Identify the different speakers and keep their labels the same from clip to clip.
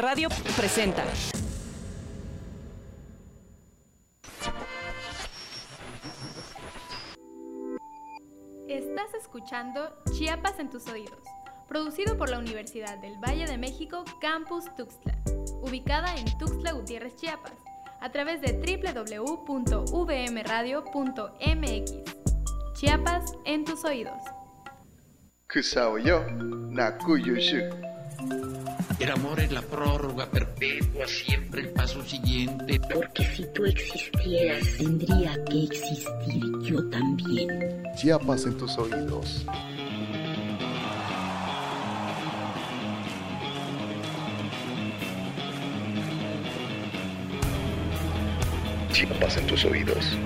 Speaker 1: Radio presenta.
Speaker 2: Estás escuchando Chiapas en tus oídos, producido por la Universidad del Valle de México Campus Tuxtla, ubicada en Tuxtla Gutiérrez, Chiapas, a través de www.vmradio.mx. Chiapas en tus oídos.
Speaker 3: Kusaoyo, Nakuyushu.
Speaker 4: El amor es la prórroga perpetua, siempre el paso siguiente.
Speaker 5: Porque si tú existieras, tendría que existir yo también.
Speaker 3: Chiapas en tus oídos. Chiapas en tus oídos.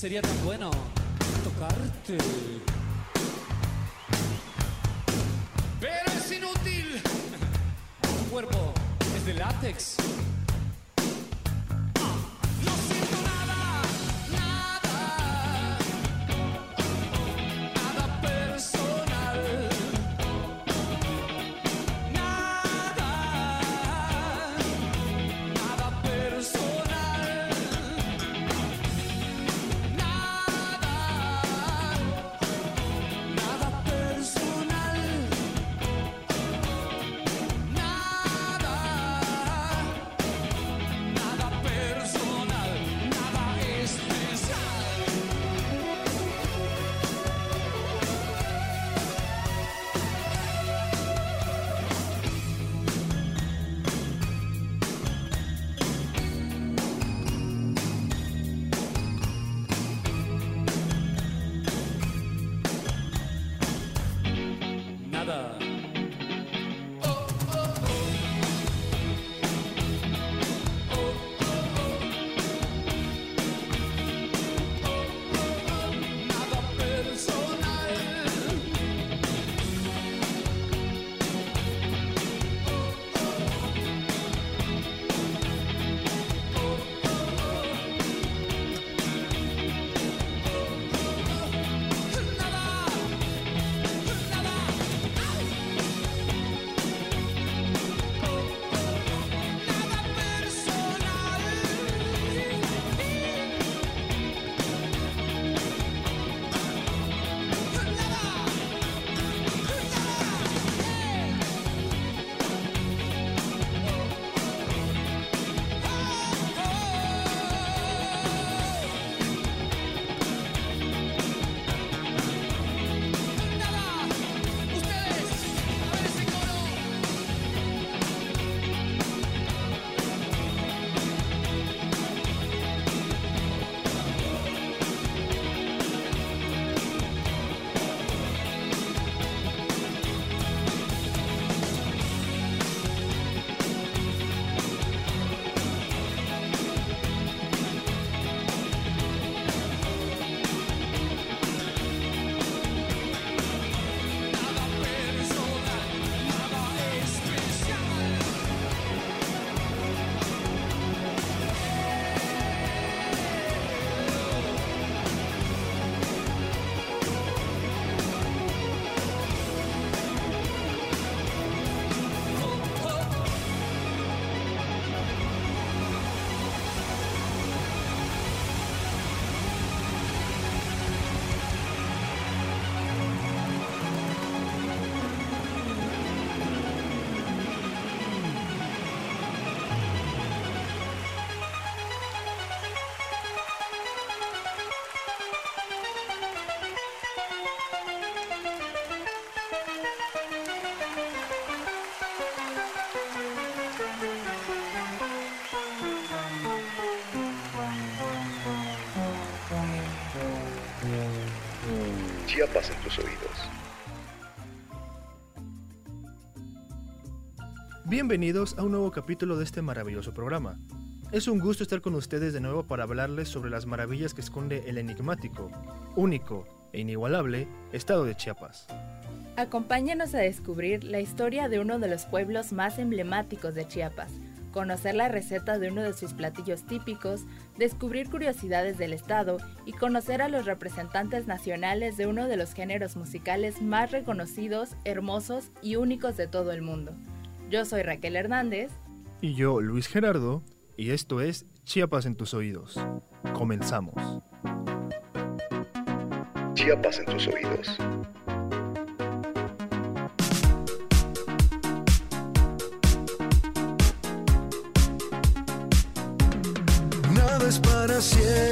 Speaker 6: Sería tan bueno tocarte.
Speaker 7: Chiapas en tus oídos.
Speaker 8: Bienvenidos a un nuevo capítulo de este maravilloso programa. Es un gusto estar con ustedes de nuevo para hablarles sobre las maravillas que esconde el enigmático, único e inigualable estado de Chiapas.
Speaker 9: Acompáñanos a descubrir la historia de uno de los pueblos más emblemáticos de Chiapas, conocer la receta de uno de sus platillos típicos, descubrir curiosidades del estado y conocer a los representantes nacionales de uno de los géneros musicales más reconocidos, hermosos y únicos de todo el mundo. Yo soy Raquel Hernández.
Speaker 8: Y yo, Luis Gerardo, y esto es Chiapas en tus oídos. Comenzamos.
Speaker 7: Chiapas en tus oídos.
Speaker 10: Es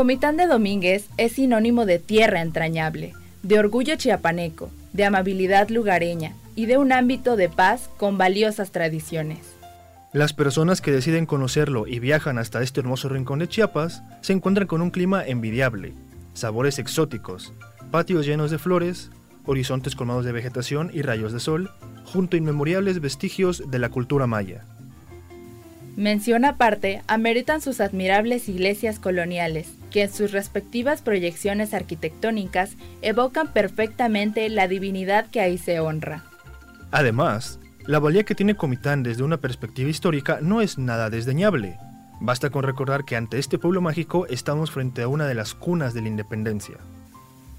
Speaker 9: Comitán de Domínguez es sinónimo de tierra entrañable, de orgullo chiapaneco, de amabilidad lugareña y de un ámbito de paz con valiosas tradiciones.
Speaker 8: Las personas que deciden conocerlo y viajan hasta este hermoso rincón de Chiapas se encuentran con un clima envidiable, sabores exóticos, patios llenos de flores, horizontes colmados de vegetación y rayos de sol, junto a inmemorables vestigios de la cultura maya.
Speaker 9: Mención aparte ameritan sus admirables iglesias coloniales, que en sus respectivas proyecciones arquitectónicas evocan perfectamente la divinidad que ahí se honra.
Speaker 8: Además, la valía que tiene Comitán desde una perspectiva histórica no es nada desdeñable. Basta con recordar que ante este pueblo mágico estamos frente a una de las cunas de la independencia.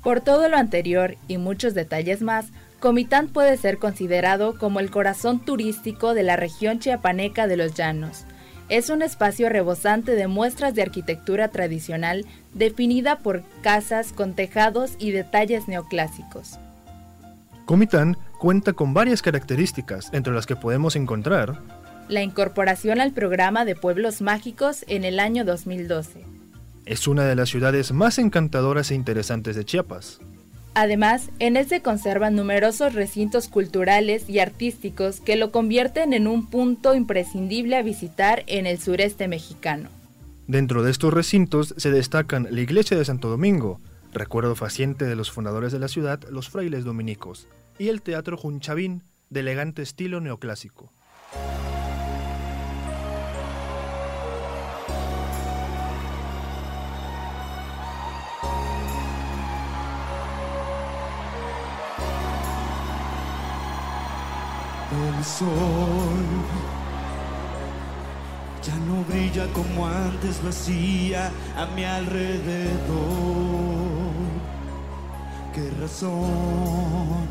Speaker 9: Por todo lo anterior y muchos detalles más, Comitán puede ser considerado como el corazón turístico de la región chiapaneca de los llanos. Es un espacio rebosante de muestras de arquitectura tradicional definida por casas con tejados y detalles neoclásicos.
Speaker 8: Comitán cuenta con varias características, entre las que podemos encontrar
Speaker 9: la incorporación al programa de pueblos mágicos en el año 2012.
Speaker 8: Es una de las ciudades más encantadoras e interesantes de Chiapas.
Speaker 9: Además, en él se conservan numerosos recintos culturales y artísticos que lo convierten en un punto imprescindible a visitar en el sureste mexicano.
Speaker 8: Dentro de estos recintos se destacan la iglesia de Santo Domingo, recuerdo faciente de los fundadores de la ciudad, los frailes dominicos, y el Teatro Junchavín, de elegante estilo neoclásico.
Speaker 11: El sol ya no brilla como antes lo hacía a mi alrededor. ¿Qué razón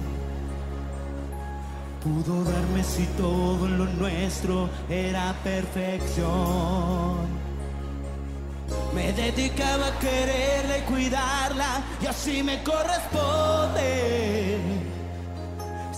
Speaker 11: pudo darme si todo lo nuestro era perfección? Me dedicaba a quererla y cuidarla y así me corresponde.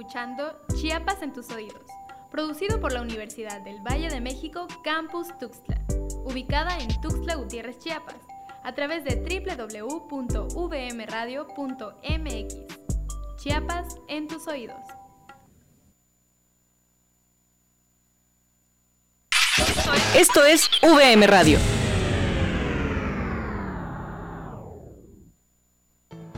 Speaker 2: Escuchando Chiapas en tus oídos, producido por la Universidad del Valle de México Campus Tuxtla, ubicada en Tuxtla Gutiérrez, Chiapas, a través de www.vmradio.mx. Chiapas en tus oídos.
Speaker 1: Esto es VM Radio.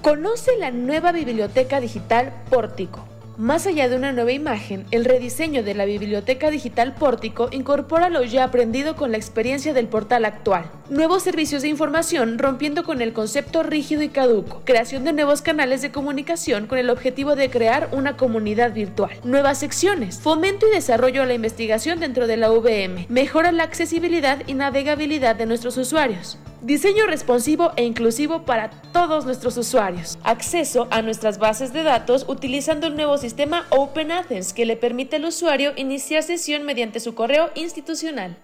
Speaker 12: Conoce la nueva biblioteca digital Pórtico. Más allá de una nueva imagen, el rediseño de la biblioteca digital Pórtico incorpora lo ya aprendido con la experiencia del portal actual. Nuevos servicios de información rompiendo con el concepto rígido y caduco. Creación de nuevos canales de comunicación con el objetivo de crear una comunidad virtual. Nuevas secciones. Fomento y desarrollo a la investigación dentro de la VM. Mejora la accesibilidad y navegabilidad de nuestros usuarios. Diseño responsivo e inclusivo para todos nuestros usuarios. Acceso a nuestras bases de datos utilizando el nuevo sistema sistema Open Athens que le permite al usuario iniciar sesión mediante su correo institucional.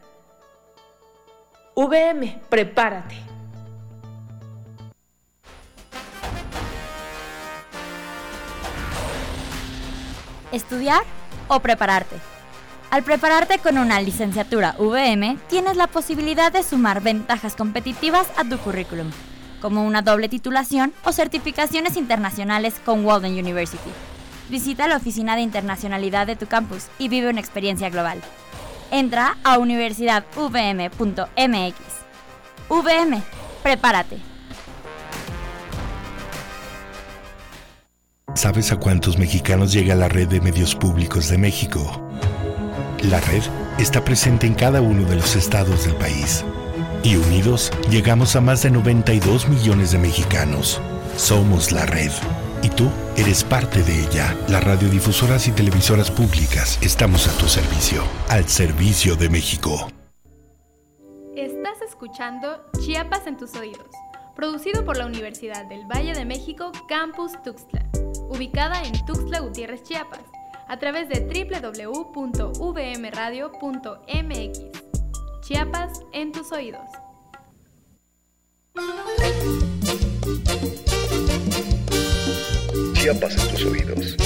Speaker 12: VM, prepárate.
Speaker 13: ¿Estudiar o prepararte? Al prepararte con una licenciatura VM, tienes la posibilidad de sumar ventajas competitivas a tu currículum, como una doble titulación o certificaciones internacionales con Walden University. Visita la oficina de internacionalidad de tu campus y vive una experiencia global. Entra a universidadvm.mx. VM, prepárate.
Speaker 14: ¿Sabes a cuántos mexicanos llega la red de medios públicos de México? La red está presente en cada uno de los estados del país. Y unidos llegamos a más de 92 millones de mexicanos. Somos la red. Y tú eres parte de ella. Las radiodifusoras y televisoras públicas estamos a tu servicio. Al servicio de México.
Speaker 2: Estás escuchando Chiapas en tus oídos, producido por la Universidad del Valle de México Campus Tuxtla, ubicada en Tuxtla Gutiérrez, Chiapas, a través de www.vmradio.mx. Chiapas en tus oídos.
Speaker 7: Chiapas en tus oídos.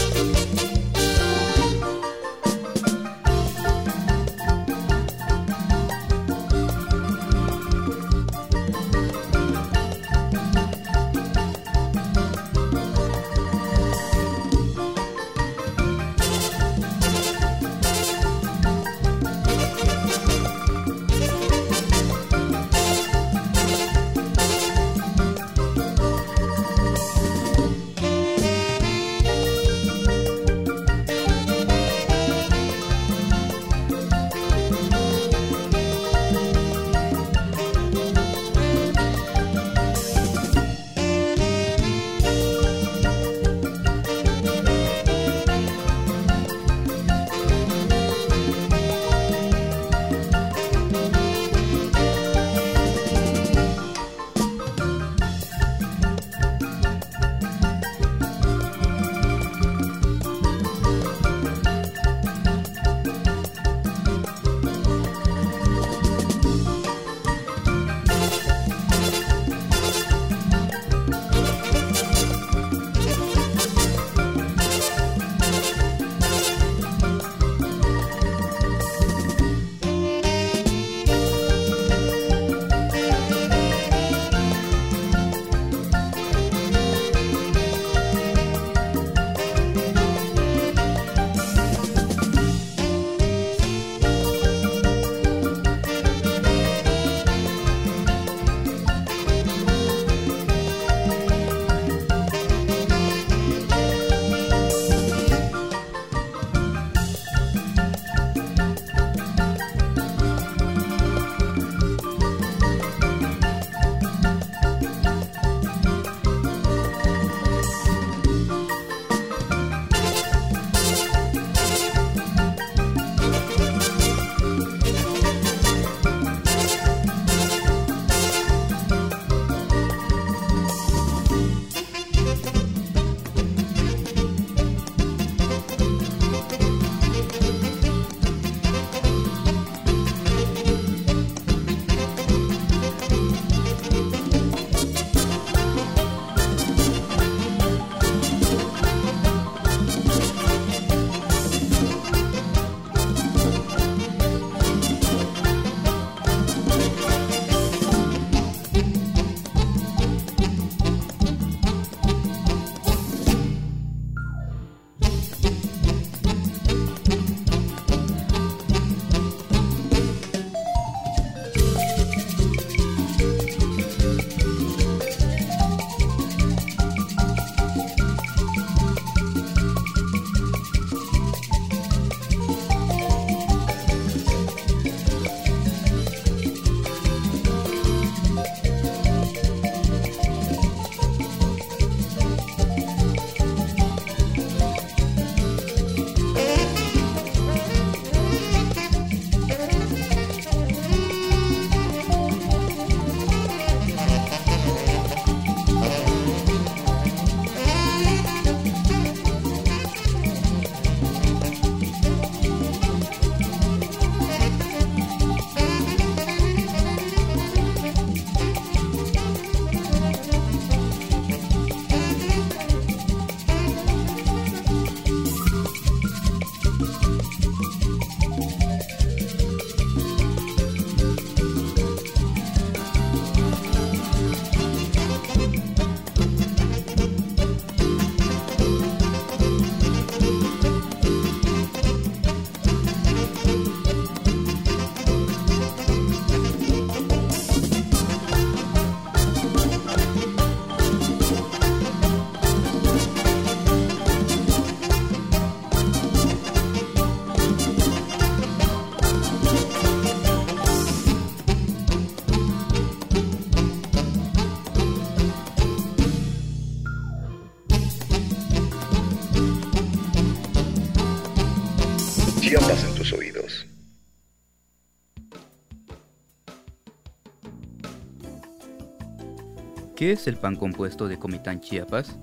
Speaker 15: ¿Qué es el pan compuesto de Comitán Chiapas?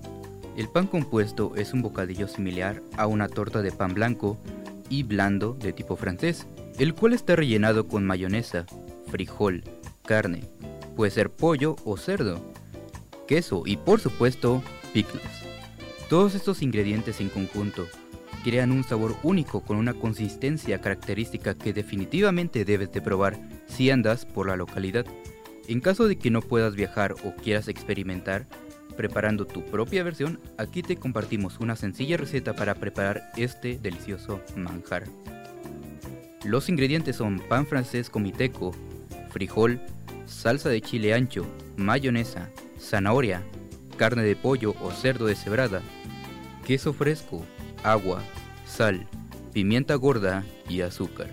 Speaker 15: El pan compuesto es un bocadillo similar a una torta de pan blanco y blando de tipo francés, el cual está rellenado con mayonesa, frijol, carne, puede ser pollo o cerdo, queso y por supuesto pickles. Todos estos ingredientes en conjunto crean un sabor único con una consistencia característica que definitivamente debes de probar si andas por la localidad. En caso de que no puedas viajar o quieras experimentar, preparando tu propia versión, aquí te compartimos una sencilla receta para preparar este delicioso manjar. Los ingredientes son pan francés comiteco, frijol, salsa de chile ancho, mayonesa, zanahoria, carne de pollo o cerdo deshebrada, queso fresco, agua, sal, pimienta gorda y azúcar.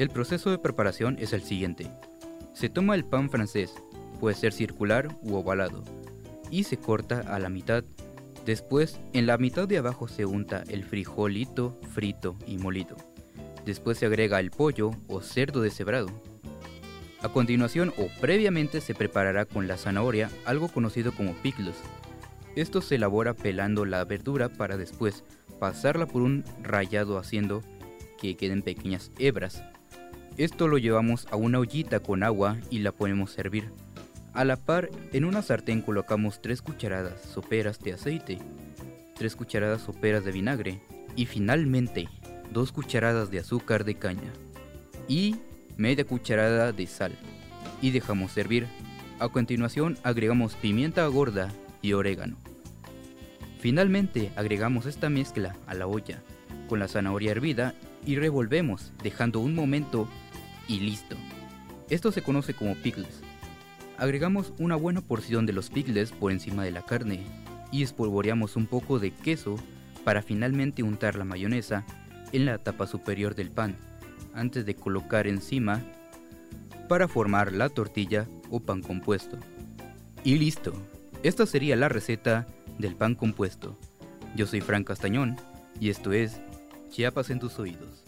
Speaker 15: El proceso de preparación es el siguiente. Se toma el pan francés, puede ser circular u ovalado, y se corta a la mitad. Después, en la mitad de abajo se unta el frijolito frito y molido. Después se agrega el pollo o cerdo deshebrado. A continuación o previamente se preparará con la zanahoria, algo conocido como pickles. Esto se elabora pelando la verdura para después pasarla por un rallado haciendo que queden pequeñas hebras. Esto lo llevamos a una ollita con agua y la ponemos a hervir. A la par, en una sartén colocamos 3 cucharadas soperas de aceite, 3 cucharadas soperas de vinagre y finalmente 2 cucharadas de azúcar de caña y media cucharada de sal y dejamos hervir. A continuación agregamos pimienta gorda y orégano. Finalmente agregamos esta mezcla a la olla con la zanahoria hervida y revolvemos dejando un momento y listo. Esto se conoce como pickles. Agregamos una buena porción de los pickles por encima de la carne y espolvoreamos un poco de queso para finalmente untar la mayonesa en la tapa superior del pan antes de colocar encima para formar la tortilla o pan compuesto. Y listo. Esta sería la receta del pan compuesto. Yo soy Frank Castañón y esto es Chiapas en tus oídos.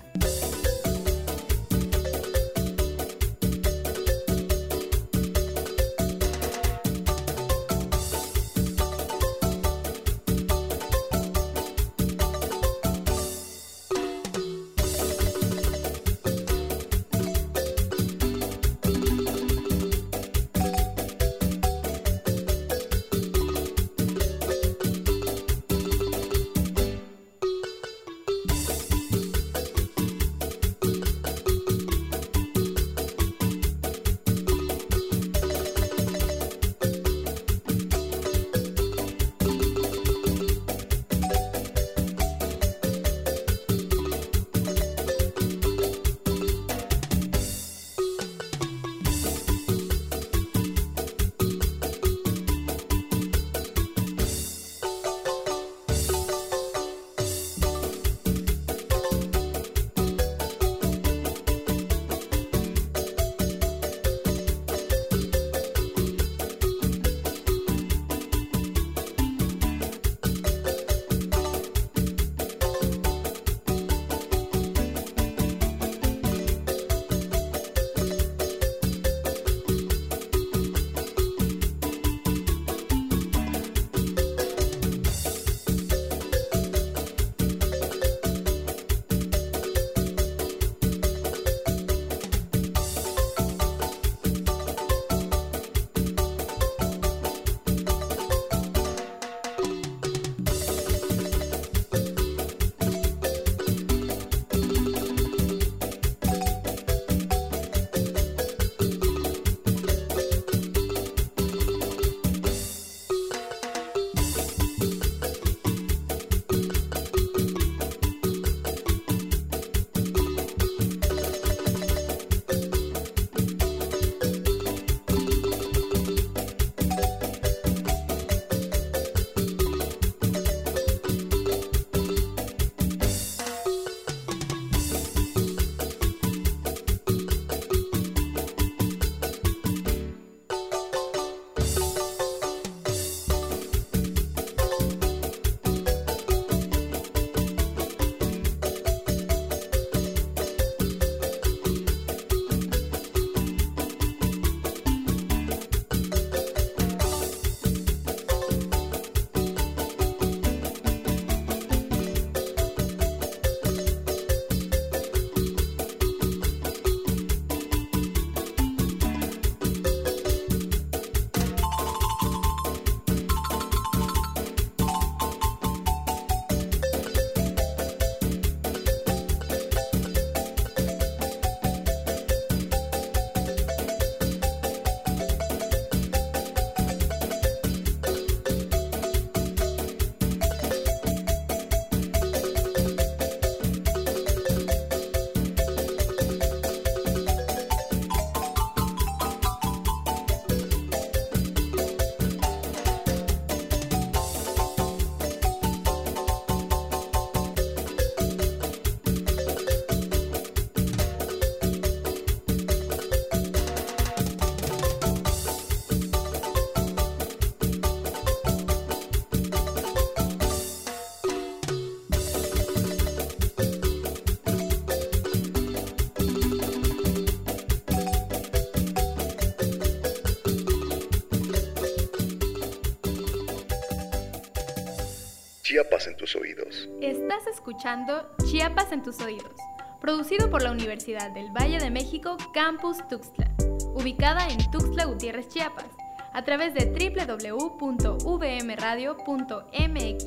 Speaker 7: Chiapas en tus oídos.
Speaker 2: Estás escuchando Chiapas en tus oídos, producido por la Universidad del Valle de México Campus Tuxtla, ubicada en Tuxtla Gutiérrez, Chiapas, a través de www.vmradio.mx.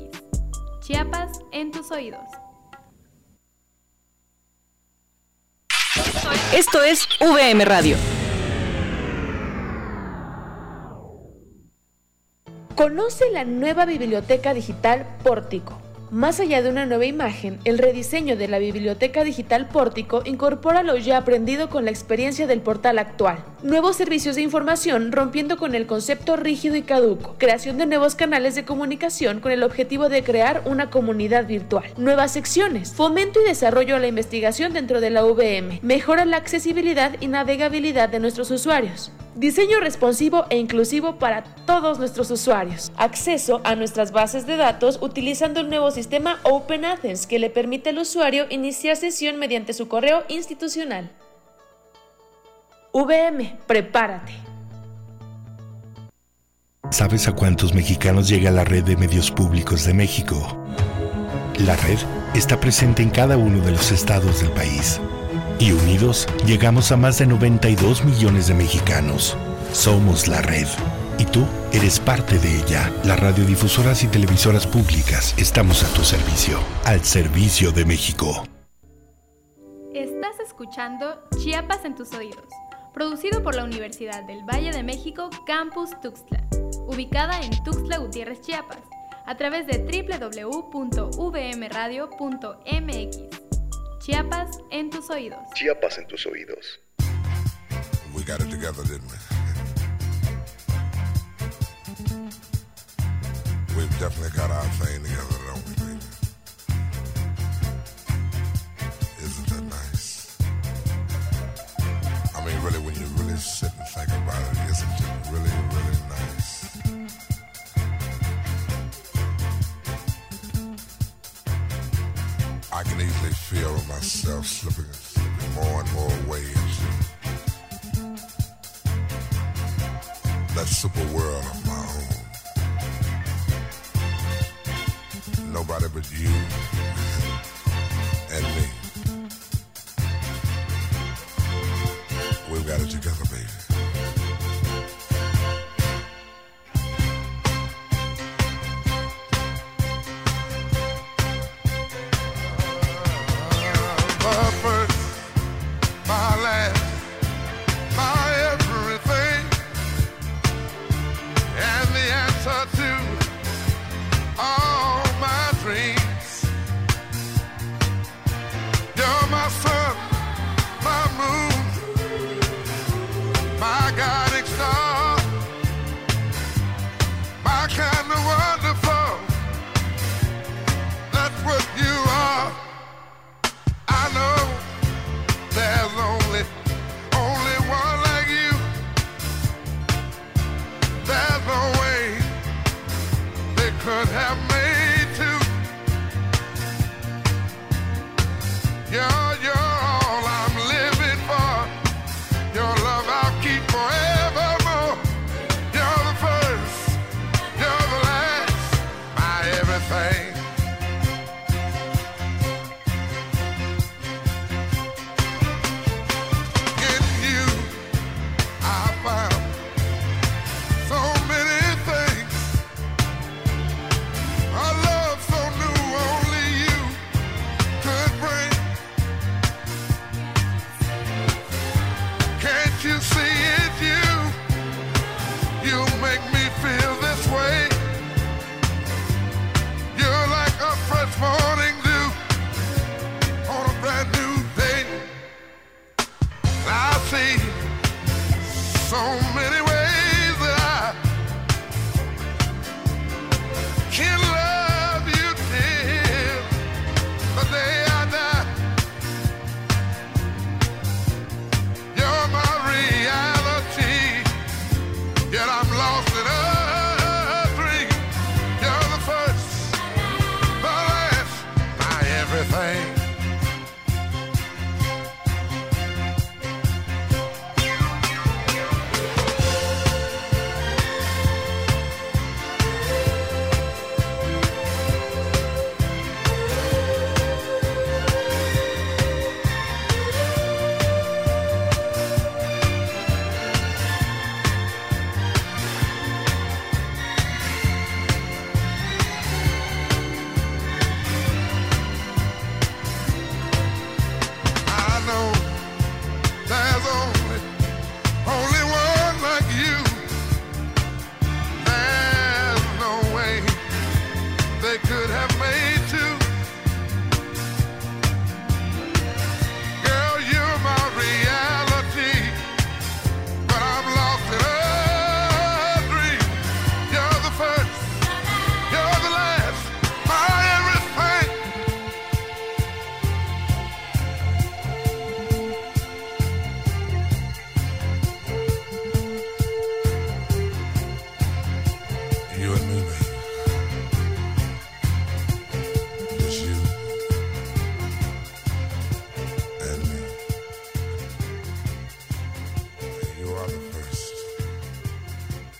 Speaker 2: Chiapas en tus oídos.
Speaker 1: Esto es VM Radio.
Speaker 12: Conoce la nueva biblioteca digital Pórtico. Más allá de una nueva imagen, el rediseño de la biblioteca digital Pórtico incorpora lo ya aprendido con la experiencia del portal actual. Nuevos servicios de información rompiendo con el concepto rígido y caduco. Creación de nuevos canales de comunicación con el objetivo de crear una comunidad virtual. Nuevas secciones. Fomento y desarrollo a la investigación dentro de la VM. Mejora la accesibilidad y navegabilidad de nuestros usuarios. Diseño responsivo e inclusivo para todos nuestros usuarios. Acceso a nuestras bases de datos utilizando el nuevo sistema Open Athens que le permite al usuario iniciar sesión mediante su correo institucional. VM, prepárate.
Speaker 14: ¿Sabes a cuántos mexicanos llega la red de medios públicos de México? La red está presente en cada uno de los estados del país. Y unidos llegamos a más de 92 millones de mexicanos. Somos la red. Y tú eres parte de ella. Las radiodifusoras y televisoras públicas estamos a tu servicio. Al servicio de México.
Speaker 2: Estás escuchando Chiapas en tus oídos, producido por la Universidad del Valle de México Campus Tuxtla, ubicada en Tuxtla Gutiérrez, Chiapas, a través de www.vmradio.mx. Chiapas en tus oídos.
Speaker 7: Chiapas en tus oídos.
Speaker 16: We got it together, didn't we? We've definitely got our thing together, don't we, baby? Isn't that nice? I mean, really, when you really sit and think about it, isn't it really, really nice? I can easily feel myself slipping,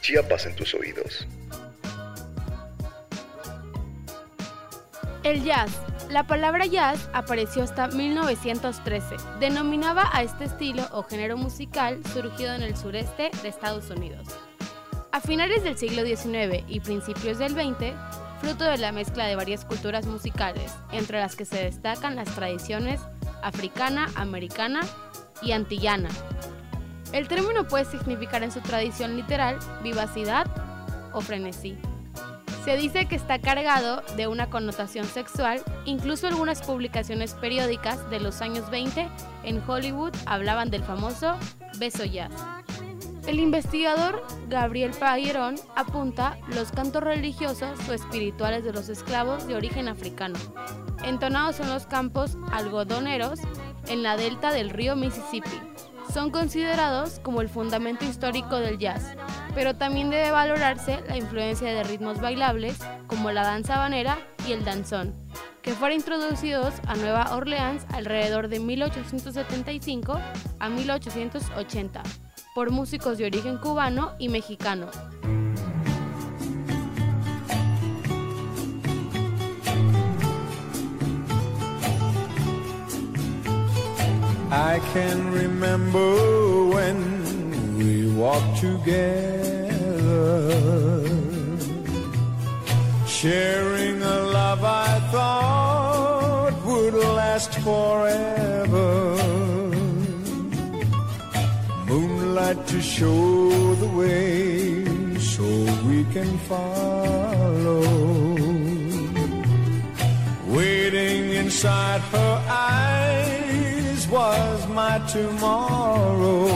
Speaker 17: Chiapas tus oídos.
Speaker 18: El jazz. La palabra jazz apareció hasta 1913. Denominaba a este estilo o género musical surgido en el sureste de Estados Unidos. A finales del siglo XIX y principios del XX, fruto de la mezcla de varias culturas musicales, entre las que se destacan las tradiciones africana, americana y antillana. El término puede significar en su tradición literal vivacidad o frenesí. Se dice que está cargado de una connotación sexual, incluso algunas publicaciones periódicas de los años 20 en Hollywood hablaban del famoso beso jazz. El investigador Gabriel Payerón apunta los cantos religiosos o espirituales de los esclavos de origen africano, entonados en los campos algodoneros en la delta del río Mississippi. Son considerados como el fundamento histórico del jazz, pero también debe valorarse la influencia de ritmos bailables como la danza habanera y el danzón, que fueron introducidos a Nueva Orleans alrededor de 1875 a 1880 por músicos de origen cubano y mexicano.
Speaker 19: I can remember when we walked together, sharing a love I thought would last forever. Moonlight to show the way so we can follow. Waiting inside her eyes my tomorrow.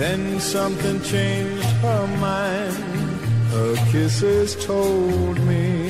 Speaker 19: Then something changed her mind. Her kisses told me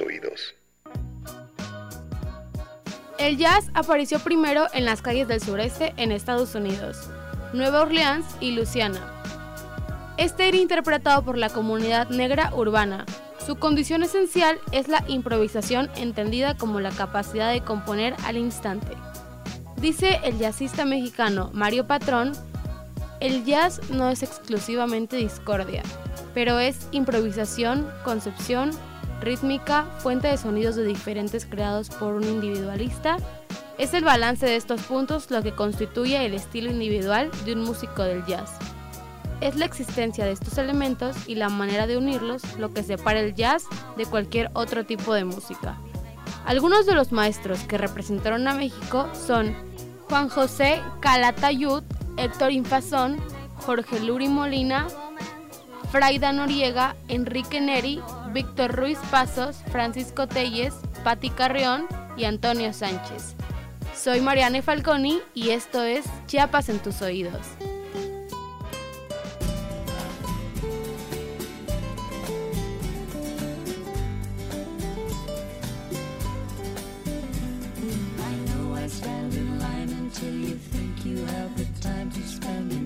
Speaker 17: oídos.
Speaker 18: El jazz apareció primero en las calles del sureste en Estados Unidos, Nueva Orleans y Luisiana. Este era interpretado por la comunidad negra urbana. Su condición esencial es la improvisación entendida como la capacidad de componer al instante. Dice el jazzista mexicano Mario Patrón El jazz no es exclusivamente discordia, pero es improvisación, concepción, rítmica, fuente de sonidos de diferentes creados por un individualista. Es el balance de estos puntos lo que constituye el estilo individual de un músico del jazz. Es la existencia de estos elementos y la manera de unirlos lo que separa el jazz de cualquier otro tipo de música. Algunos de los maestros que representaron a México son Juan José Calatayud, Héctor Infazón, Jorge Luri Molina, Fraida Noriega, Enrique Neri, Víctor Ruiz Pasos, Francisco Telles, Patti Carrión y Antonio Sánchez. Soy Mariane Falconi y esto es Chiapas en tus oídos.
Speaker 20: I know I stand in line you think you have the time to spend an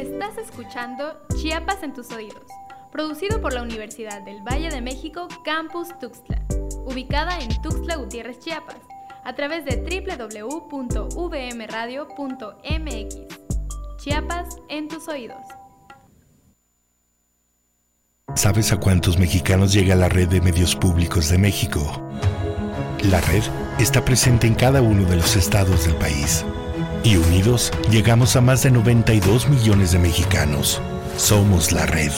Speaker 2: Estás escuchando Chiapas en tus oídos, producido por la Universidad del Valle de México Campus Tuxtla, ubicada en Tuxtla Gutiérrez, Chiapas, a través de www.vmradio.mx. Chiapas en tus oídos.
Speaker 14: ¿Sabes a cuántos mexicanos llega la red de medios públicos de México? La red está presente en cada uno de los estados del país. Y unidos llegamos a más de 92 millones de mexicanos. Somos la red.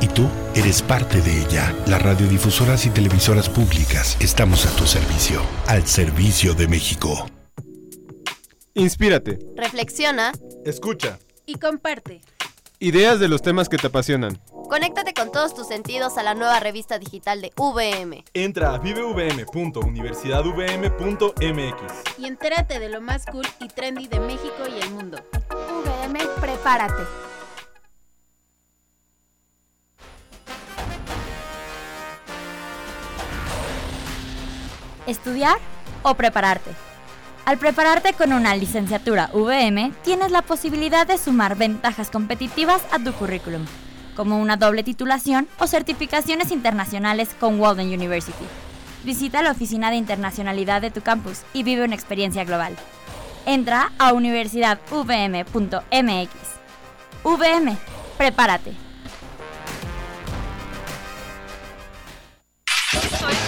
Speaker 14: Y tú eres parte de ella. Las radiodifusoras y televisoras públicas estamos a tu servicio. Al servicio de México.
Speaker 21: Inspírate.
Speaker 22: Reflexiona
Speaker 21: Escucha.
Speaker 22: y comparte.
Speaker 21: Ideas de los temas que te apasionan.
Speaker 22: Conéctate con todos tus sentidos a la nueva revista digital de VM.
Speaker 21: Entra a vivevm.universidadvm.mx.
Speaker 22: Y entérate de lo más cool y trendy de México y el mundo. VM, prepárate.
Speaker 13: ¿Estudiar o prepararte? Al prepararte con una licenciatura VM, tienes la posibilidad de sumar ventajas competitivas a tu currículum, como una doble titulación o certificaciones internacionales con Walden University. Visita la oficina de internacionalidad de tu campus y vive una experiencia global. Entra a universidadvm.mx. VM, prepárate.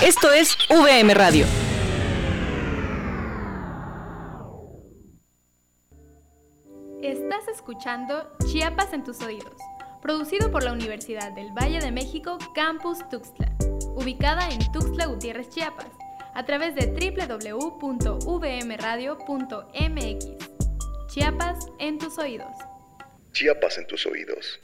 Speaker 1: Esto es VM Radio.
Speaker 2: Estás escuchando Chiapas en tus oídos, producido por la Universidad del Valle de México Campus Tuxtla, ubicada en Tuxtla Gutiérrez, Chiapas, a través de www.vmradio.mx. Chiapas en tus oídos.
Speaker 7: Chiapas en tus oídos.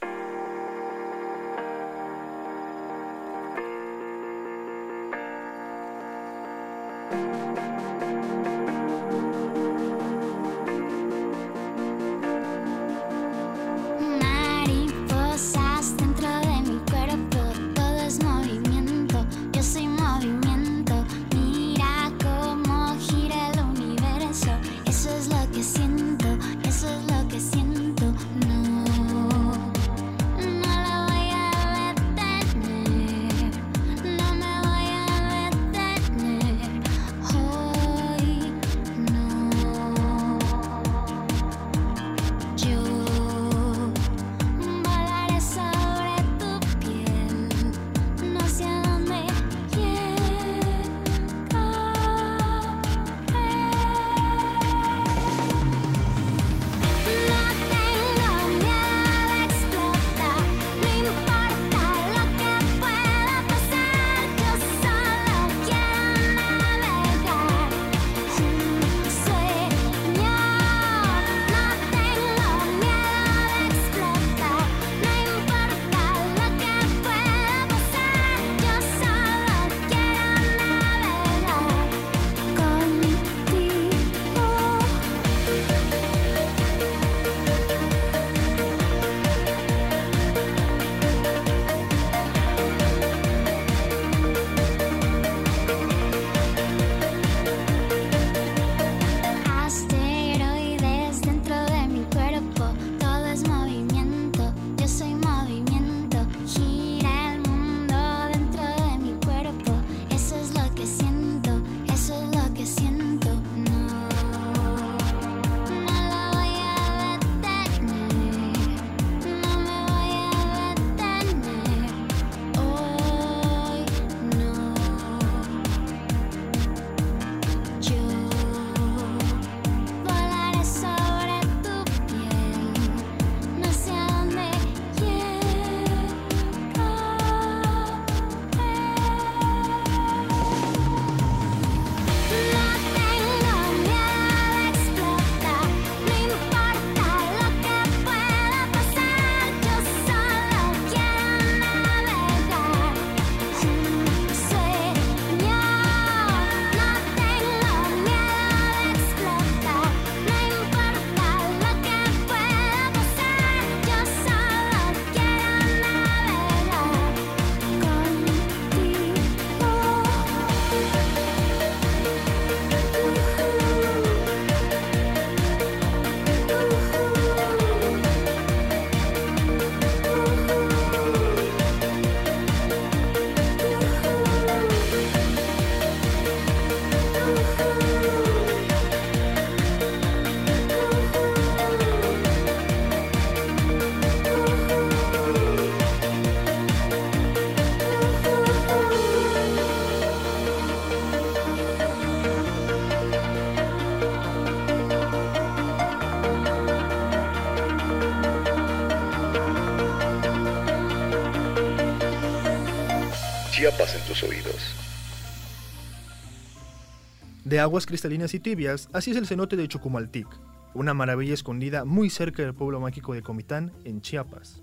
Speaker 8: Aguas cristalinas y tibias, así es el cenote de Chucumaltic, una maravilla escondida muy cerca del pueblo mágico de Comitán, en Chiapas.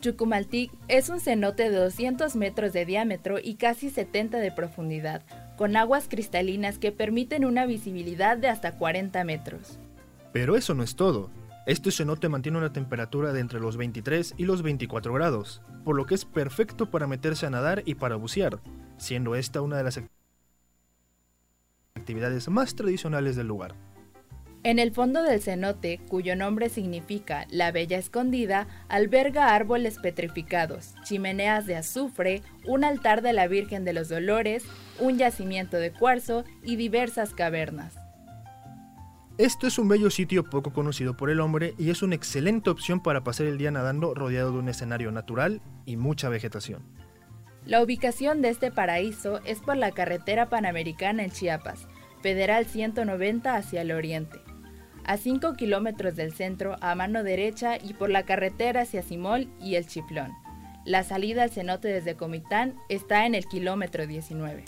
Speaker 9: Chucumaltic es un cenote de 200 metros de diámetro y casi 70 de profundidad, con aguas cristalinas que permiten una visibilidad de hasta 40 metros.
Speaker 8: Pero eso no es todo. Este cenote mantiene una temperatura de entre los 23 y los 24 grados, por lo que es perfecto para meterse a nadar y para bucear, siendo esta una de las actividades más tradicionales del lugar.
Speaker 9: En el fondo del cenote, cuyo nombre significa la Bella Escondida, alberga árboles petrificados, chimeneas de azufre, un altar de la Virgen de los Dolores, un yacimiento de cuarzo y diversas cavernas.
Speaker 8: Esto es un bello sitio poco conocido por el hombre y es una excelente opción para pasar el día nadando rodeado de un escenario natural y mucha vegetación.
Speaker 10: La ubicación de este paraíso es por la carretera panamericana en Chiapas, Federal 190 hacia el oriente. A 5 kilómetros del centro, a mano derecha y por la carretera hacia Simol y El Chiflón. La salida al cenote desde Comitán está en el kilómetro 19.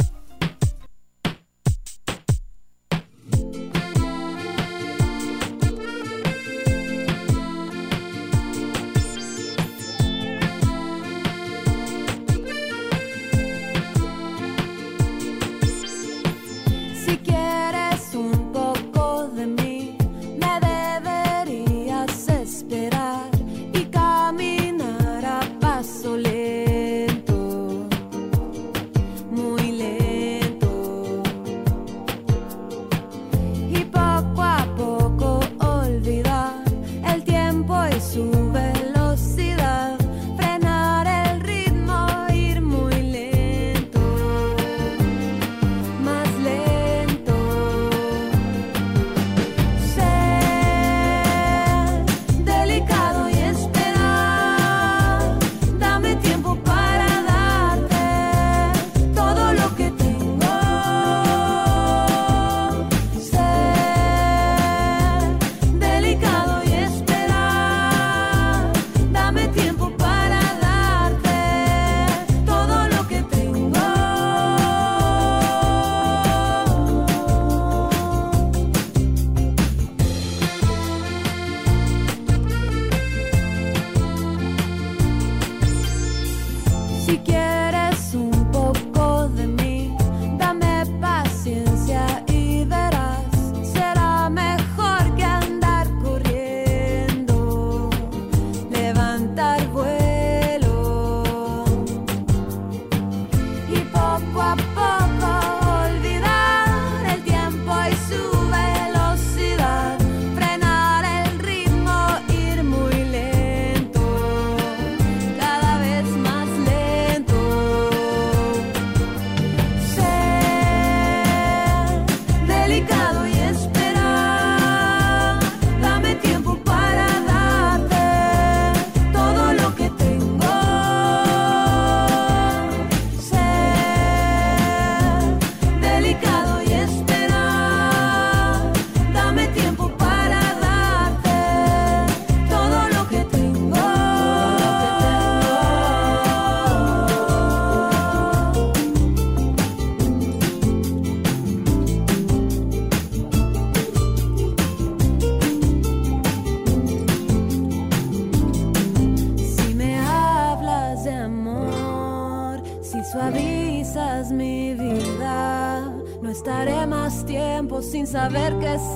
Speaker 17: Sin saber qué siento.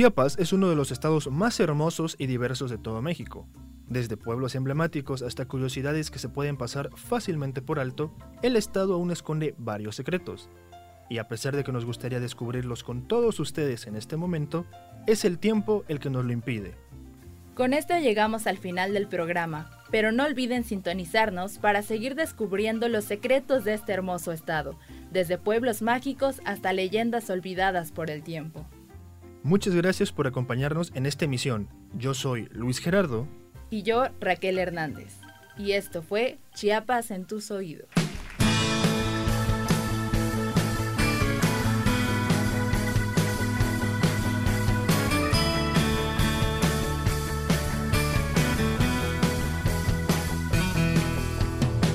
Speaker 23: Chiapas
Speaker 8: es uno de los estados más hermosos y diversos de todo México. Desde pueblos emblemáticos hasta curiosidades que se pueden pasar fácilmente por alto, el estado aún esconde varios secretos. Y a pesar de que nos gustaría descubrirlos con todos ustedes en este momento, es el tiempo el que nos lo impide.
Speaker 10: Con esto llegamos al final del programa, pero no olviden sintonizarnos para seguir descubriendo los secretos de este hermoso estado, desde pueblos mágicos hasta leyendas olvidadas por el tiempo.
Speaker 8: Muchas gracias por acompañarnos en esta emisión. Yo soy Luis Gerardo.
Speaker 10: Y yo, Raquel Hernández. Y esto fue Chiapas en tus oídos.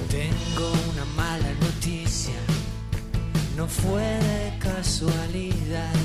Speaker 11: Tengo una mala noticia, no fue de casualidad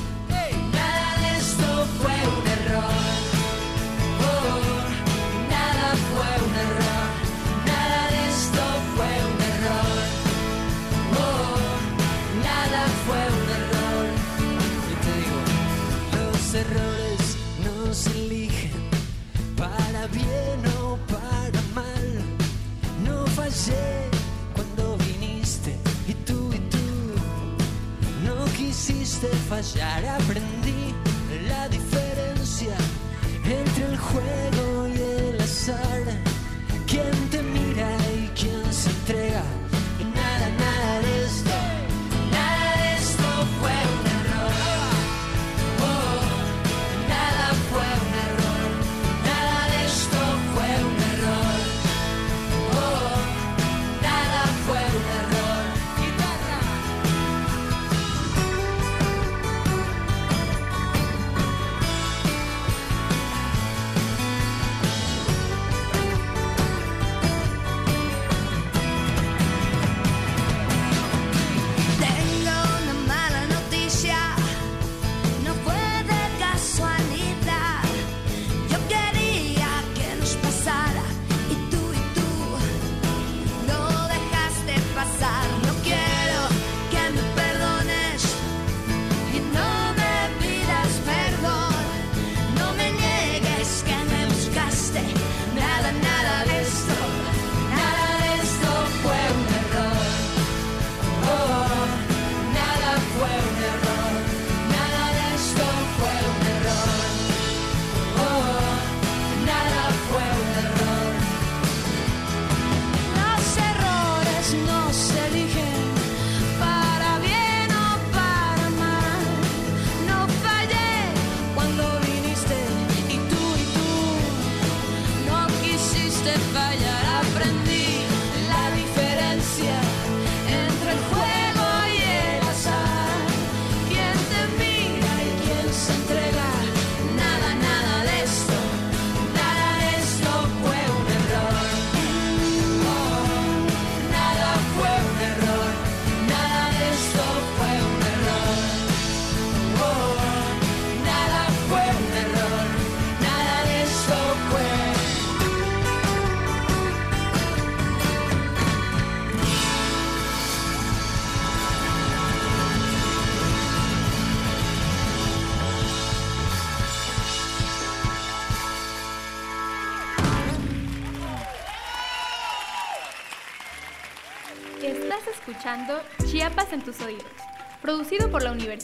Speaker 11: Cuando viniste y tú y tú no quisiste fallar. Aprendí la diferencia entre el juego y el azar. ¿Quién te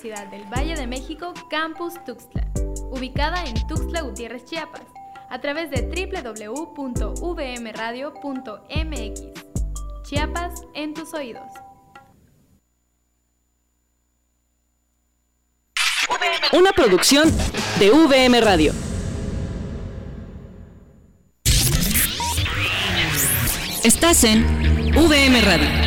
Speaker 2: Universidad del Valle de México Campus Tuxtla, ubicada en Tuxtla Gutiérrez, Chiapas, a través de www.vmradio.mx. Chiapas en tus oídos.
Speaker 1: Una producción de VM Radio. Estás en VM Radio.